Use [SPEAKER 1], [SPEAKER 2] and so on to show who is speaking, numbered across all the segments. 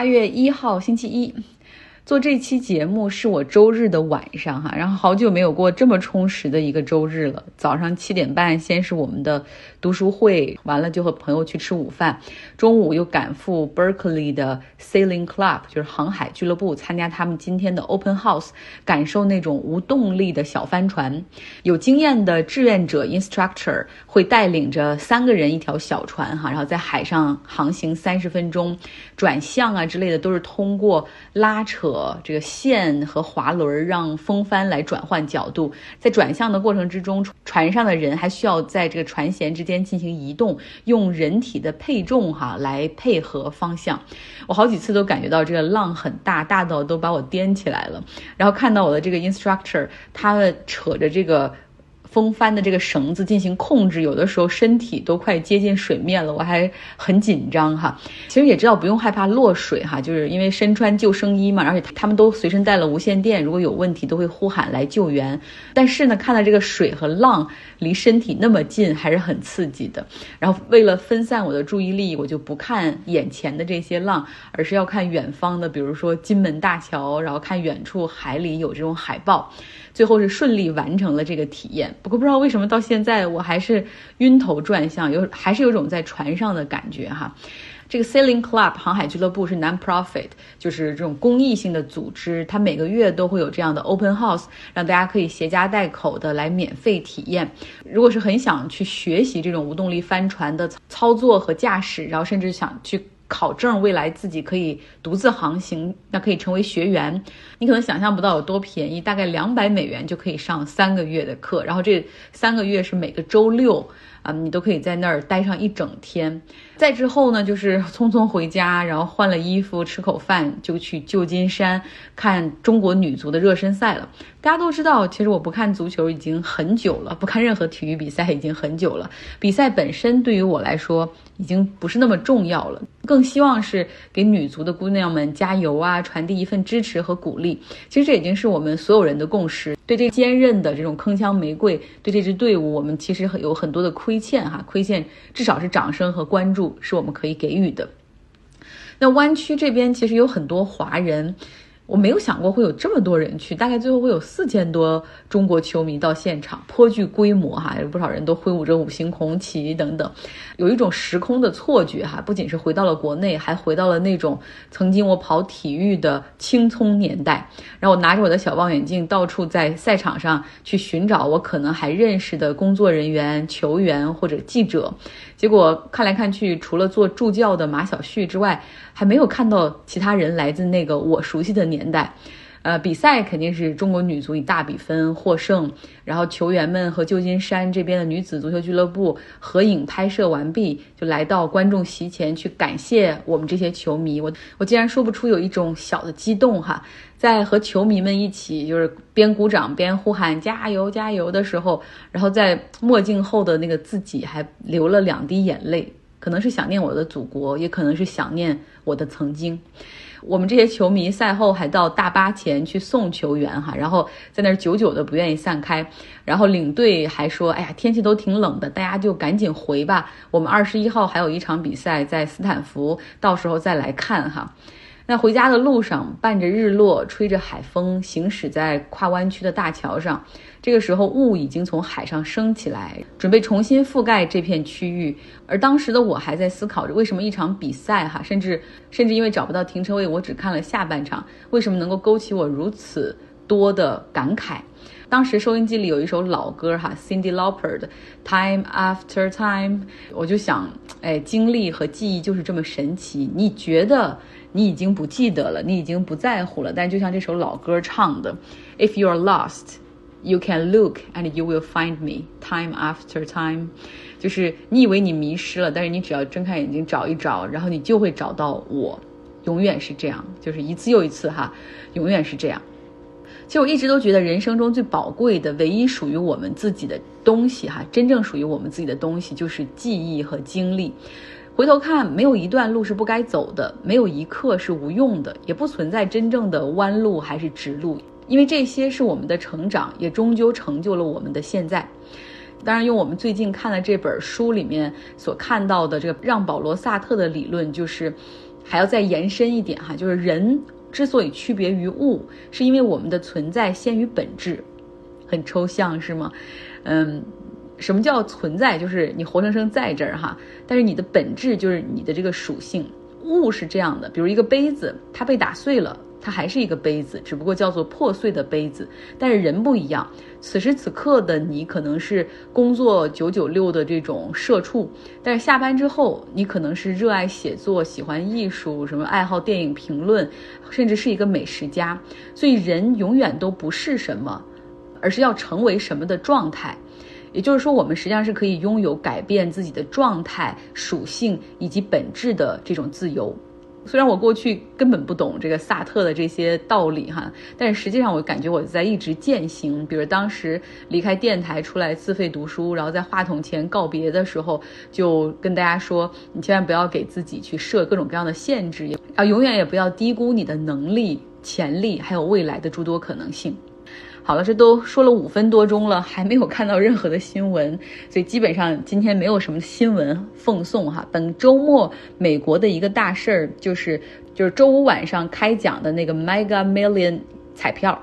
[SPEAKER 1] 八月一号星期一。做这期节目是我周日的晚上哈，然后好久没有过这么充实的一个周日了。早上七点半先是我们的读书会，完了就和朋友去吃午饭，中午又赶赴 Berkeley 的 Sailing Club，就是航海俱乐部，参加他们今天的 Open House，感受那种无动力的小帆船。有经验的志愿者 Instructor 会带领着三个人一条小船哈，然后在海上航行三十分钟，转向啊之类的都是通过拉扯。这个线和滑轮让风帆来转换角度，在转向的过程之中，船上的人还需要在这个船舷之间进行移动，用人体的配重哈来配合方向。我好几次都感觉到这个浪很大，大到都把我颠起来了。然后看到我的这个 instructor，他扯着这个。风帆的这个绳子进行控制，有的时候身体都快接近水面了，我还很紧张哈。其实也知道不用害怕落水哈，就是因为身穿救生衣嘛，而且他们都随身带了无线电，如果有问题都会呼喊来救援。但是呢，看到这个水和浪离身体那么近，还是很刺激的。然后为了分散我的注意力，我就不看眼前的这些浪，而是要看远方的，比如说金门大桥，然后看远处海里有这种海豹。最后是顺利完成了这个体验，不过不知道为什么到现在我还是晕头转向，有还是有种在船上的感觉哈。这个 Sailing Club 航海俱乐部是 non-profit，就是这种公益性的组织，它每个月都会有这样的 open house，让大家可以携家带口的来免费体验。如果是很想去学习这种无动力帆船的操作和驾驶，然后甚至想去。考证，未来自己可以独自航行，那可以成为学员。你可能想象不到有多便宜，大概两百美元就可以上三个月的课，然后这三个月是每个周六。啊，你都可以在那儿待上一整天。再之后呢，就是匆匆回家，然后换了衣服，吃口饭，就去旧金山看中国女足的热身赛了。大家都知道，其实我不看足球已经很久了，不看任何体育比赛已经很久了。比赛本身对于我来说已经不是那么重要了，更希望是给女足的姑娘们加油啊，传递一份支持和鼓励。其实这已经是我们所有人的共识。对这坚韧的这种铿锵玫瑰，对这支队伍，我们其实有很多的亏亏欠哈，亏欠至少是掌声和关注是我们可以给予的。那湾区这边其实有很多华人。我没有想过会有这么多人去，大概最后会有四千多中国球迷到现场，颇具规模哈，有不少人都挥舞着五星红旗等等，有一种时空的错觉哈，不仅是回到了国内，还回到了那种曾经我跑体育的青葱年代。然后我拿着我的小望远镜，到处在赛场上去寻找我可能还认识的工作人员、球员或者记者。结果看来看去，除了做助教的马小旭之外，还没有看到其他人来自那个我熟悉的年年代。呃，比赛肯定是中国女足以大比分获胜，然后球员们和旧金山这边的女子足球俱乐部合影拍摄完毕，就来到观众席前去感谢我们这些球迷。我我竟然说不出有一种小的激动哈，在和球迷们一起就是边鼓掌边呼喊加油加油的时候，然后在墨镜后的那个自己还流了两滴眼泪，可能是想念我的祖国，也可能是想念我的曾经。我们这些球迷赛后还到大巴前去送球员哈，然后在那儿久久的不愿意散开，然后领队还说：“哎呀，天气都挺冷的，大家就赶紧回吧。我们二十一号还有一场比赛在斯坦福，到时候再来看哈。”那回家的路上，伴着日落，吹着海风，行驶在跨湾区的大桥上。这个时候，雾已经从海上升起来，准备重新覆盖这片区域。而当时的我还在思考着，为什么一场比赛，哈，甚至甚至因为找不到停车位，我只看了下半场，为什么能够勾起我如此多的感慨？当时收音机里有一首老歌，哈，Cindy Lauper 的《Time After Time》，我就想，哎，经历和记忆就是这么神奇。你觉得？你已经不记得了，你已经不在乎了。但就像这首老歌唱的，If you are lost, you can look and you will find me time after time。就是你以为你迷失了，但是你只要睁开眼睛找一找，然后你就会找到我。永远是这样，就是一次又一次哈，永远是这样。其实我一直都觉得，人生中最宝贵的、唯一属于我们自己的东西哈，真正属于我们自己的东西，就是记忆和经历。回头看，没有一段路是不该走的，没有一刻是无用的，也不存在真正的弯路还是直路，因为这些是我们的成长，也终究成就了我们的现在。当然，用我们最近看的这本书里面所看到的这个让保罗·萨特的理论，就是还要再延伸一点哈，就是人之所以区别于物，是因为我们的存在先于本质。很抽象是吗？嗯，什么叫存在？就是你活生生在这儿哈，但是你的本质就是你的这个属性。物是这样的，比如一个杯子，它被打碎了。它还是一个杯子，只不过叫做破碎的杯子。但是人不一样，此时此刻的你可能是工作九九六的这种社畜，但是下班之后，你可能是热爱写作、喜欢艺术、什么爱好电影评论，甚至是一个美食家。所以人永远都不是什么，而是要成为什么的状态。也就是说，我们实际上是可以拥有改变自己的状态、属性以及本质的这种自由。虽然我过去根本不懂这个萨特的这些道理哈，但是实际上我感觉我在一直践行。比如当时离开电台出来自费读书，然后在话筒前告别的时候，就跟大家说：你千万不要给自己去设各种各样的限制，啊，永远也不要低估你的能力、潜力，还有未来的诸多可能性。好了，这都说了五分多钟了，还没有看到任何的新闻，所以基本上今天没有什么新闻奉送哈。本周末美国的一个大事儿就是就是周五晚上开奖的那个 Mega Million 彩票。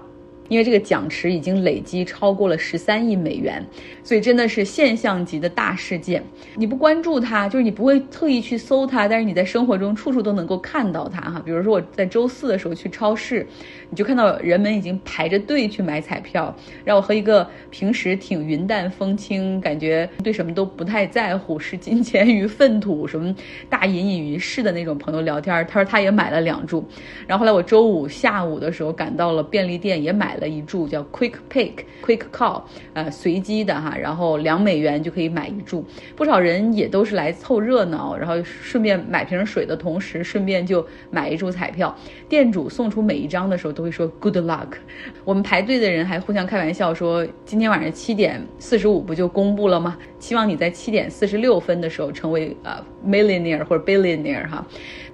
[SPEAKER 1] 因为这个奖池已经累积超过了十三亿美元，所以真的是现象级的大事件。你不关注它，就是你不会特意去搜它，但是你在生活中处处都能够看到它哈。比如说我在周四的时候去超市，你就看到人们已经排着队去买彩票。让我和一个平时挺云淡风轻，感觉对什么都不太在乎，视金钱于粪土，什么大隐隐于市的那种朋友聊天，他说他也买了两注。然后后来我周五下午的时候赶到了便利店，也买。了一注叫 Quick Pick Quick Call，呃，随机的哈，然后两美元就可以买一注。不少人也都是来凑热闹，然后顺便买瓶水的同时，顺便就买一注彩票。店主送出每一张的时候都会说 Good luck。我们排队的人还互相开玩笑说，今天晚上七点四十五不就公布了吗？希望你在七点四十六分的时候成为呃 millionaire 或者 billionaire 哈。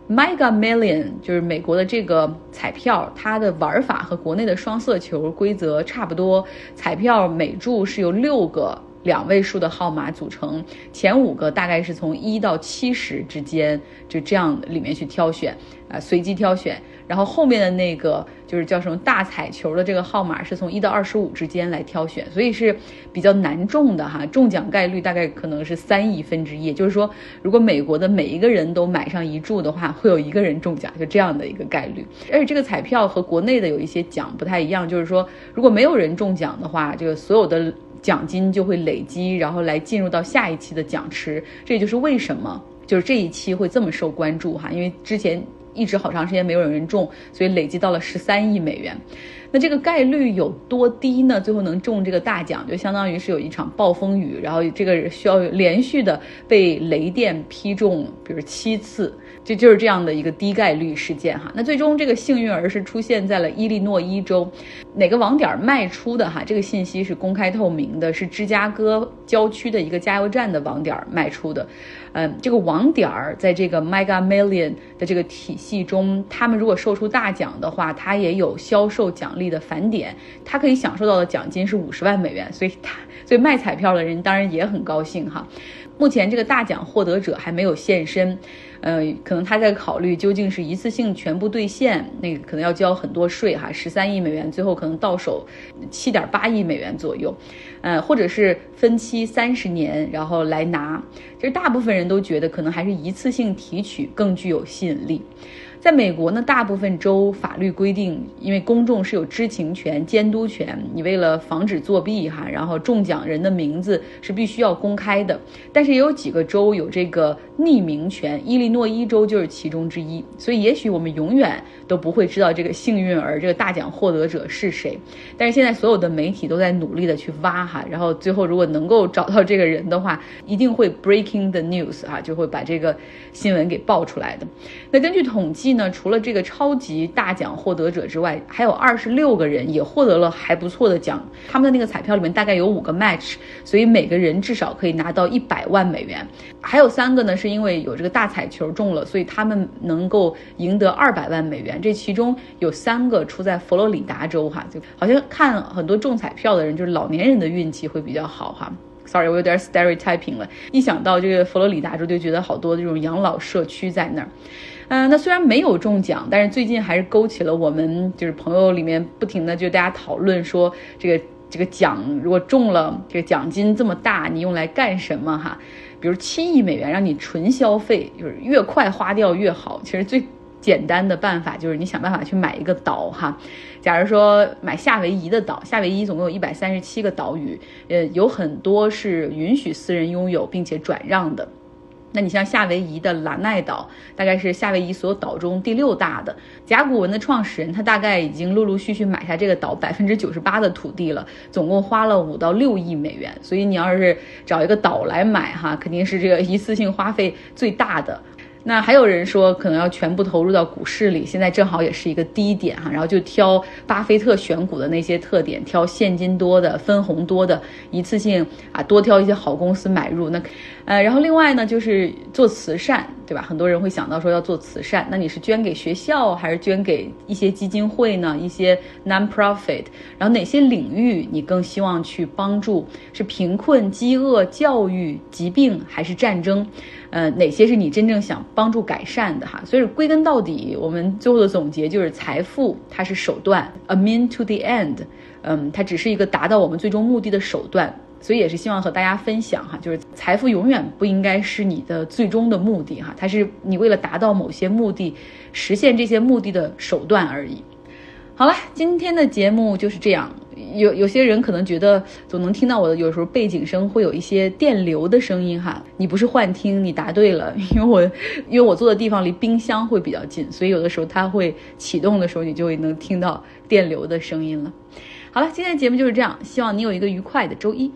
[SPEAKER 1] Mega Million 就是美国的这个彩票，它的玩法和国内的双色球规则差不多。彩票每注是由六个两位数的号码组成，前五个大概是从一到七十之间，就这样里面去挑选，啊，随机挑选。然后后面的那个就是叫什么大彩球的这个号码是从一到二十五之间来挑选，所以是比较难中的哈，中奖概率大概可能是三亿分之一，也就是说，如果美国的每一个人都买上一注的话，会有一个人中奖，就这样的一个概率。而且这个彩票和国内的有一些奖不太一样，就是说，如果没有人中奖的话，这个所有的奖金就会累积，然后来进入到下一期的奖池。这也就是为什么就是这一期会这么受关注哈，因为之前。一直好长时间没有人种，所以累积到了十三亿美元。那这个概率有多低呢？最后能中这个大奖，就相当于是有一场暴风雨，然后这个需要连续的被雷电劈中，比如七次，就就是这样的一个低概率事件哈。那最终这个幸运儿是出现在了伊利诺伊州，哪个网点卖出的哈？这个信息是公开透明的，是芝加哥郊区的一个加油站的网点卖出的。嗯，这个网点儿在这个 Mega Million 的这个体系中，他们如果售出大奖的话，它也有销售奖励。的返点，他可以享受到的奖金是五十万美元，所以他所以卖彩票的人当然也很高兴哈。目前这个大奖获得者还没有现身，呃，可能他在考虑究竟是一次性全部兑现，那个可能要交很多税哈，十三亿美元，最后可能到手七点八亿美元左右，呃，或者是分期三十年然后来拿。其实大部分人都觉得可能还是一次性提取更具有吸引力。在美国呢，大部分州法律规定，因为公众是有知情权、监督权，你为了防止作弊哈，然后中奖人的名字是必须要公开的。但是也有几个州有这个匿名权，伊利诺伊州就是其中之一。所以也许我们永远都不会知道这个幸运儿、这个大奖获得者是谁。但是现在所有的媒体都在努力的去挖哈，然后最后如果能够找到这个人的话，一定会 breaking the news 哈，就会把这个新闻给爆出来的。那根据统计。呢，除了这个超级大奖获得者之外，还有二十六个人也获得了还不错的奖。他们的那个彩票里面大概有五个 match，所以每个人至少可以拿到一百万美元。还有三个呢，是因为有这个大彩球中了，所以他们能够赢得二百万美元。这其中有三个出在佛罗里达州，哈，就好像看很多中彩票的人，就是老年人的运气会比较好，哈。Sorry，我有点 stereotyping 了。一想到这个佛罗里达州，就觉得好多这种养老社区在那儿。嗯，那虽然没有中奖，但是最近还是勾起了我们就是朋友里面不停的就大家讨论说这个这个奖如果中了这个奖金这么大，你用来干什么哈？比如七亿美元让你纯消费，就是越快花掉越好。其实最简单的办法就是你想办法去买一个岛哈。假如说买夏威夷的岛，夏威夷总共有一百三十七个岛屿，呃，有很多是允许私人拥有并且转让的。那你像夏威夷的兰奈岛，大概是夏威夷所有岛中第六大的。甲骨文的创始人他大概已经陆陆续续买下这个岛百分之九十八的土地了，总共花了五到六亿美元。所以你要是找一个岛来买哈，肯定是这个一次性花费最大的。那还有人说可能要全部投入到股市里，现在正好也是一个低点哈，然后就挑巴菲特选股的那些特点，挑现金多的、分红多的，一次性啊多挑一些好公司买入。那，呃，然后另外呢就是做慈善，对吧？很多人会想到说要做慈善，那你是捐给学校还是捐给一些基金会呢？一些 non-profit，然后哪些领域你更希望去帮助？是贫困、饥饿、教育、疾病还是战争？呃，哪些是你真正想帮助改善的哈？所以归根到底，我们最后的总结就是，财富它是手段，a mean to the end，嗯，它只是一个达到我们最终目的的手段。所以也是希望和大家分享哈，就是财富永远不应该是你的最终的目的哈，它是你为了达到某些目的，实现这些目的的手段而已。好了，今天的节目就是这样。有有些人可能觉得总能听到我的，有时候背景声会有一些电流的声音哈。你不是幻听，你答对了，因为我因为我坐的地方离冰箱会比较近，所以有的时候它会启动的时候，你就会能听到电流的声音了。好了，今天的节目就是这样，希望你有一个愉快的周一。